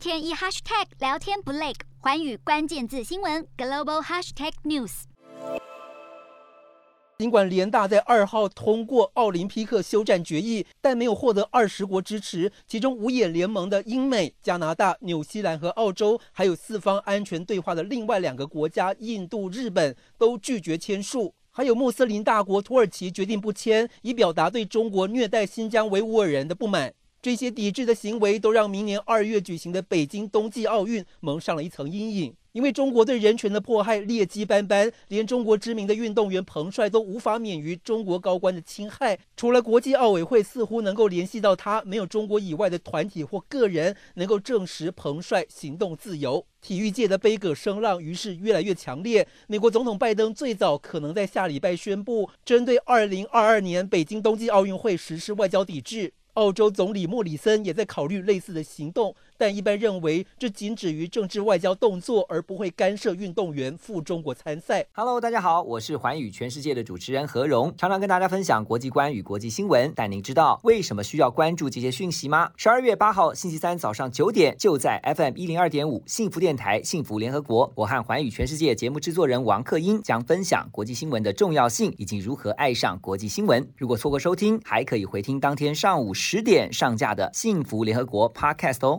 天一 hashtag 聊天不累，环宇关键字新闻 global hashtag news。尽管联大在二号通过奥林匹克休战决议，但没有获得二十国支持。其中五眼联盟的英美、加拿大、纽西兰和澳洲，还有四方安全对话的另外两个国家印度、日本都拒绝签署。还有穆斯林大国土耳其决定不签，以表达对中国虐待新疆维吾尔人的不满。这些抵制的行为都让明年二月举行的北京冬季奥运蒙上了一层阴影。因为中国对人权的迫害劣迹斑斑，连中国知名的运动员彭帅都无法免于中国高官的侵害。除了国际奥委会似乎能够联系到他，没有中国以外的团体或个人能够证实彭帅行动自由。体育界的悲歌声浪于是越来越强烈。美国总统拜登最早可能在下礼拜宣布，针对二零二二年北京冬季奥运会实施外交抵制。澳洲总理莫里森也在考虑类似的行动。但一般认为，这仅止于政治外交动作，而不会干涉运动员赴中国参赛。Hello，大家好，我是寰宇全世界的主持人何荣，常常跟大家分享国际观与国际新闻。但您知道为什么需要关注这些讯息吗？十二月八号星期三早上九点，就在 FM 一零二点五幸福电台幸福联合国，我和寰宇全世界节目制作人王克英将分享国际新闻的重要性以及如何爱上国际新闻。如果错过收听，还可以回听当天上午十点上架的幸福联合国 Podcast 哦。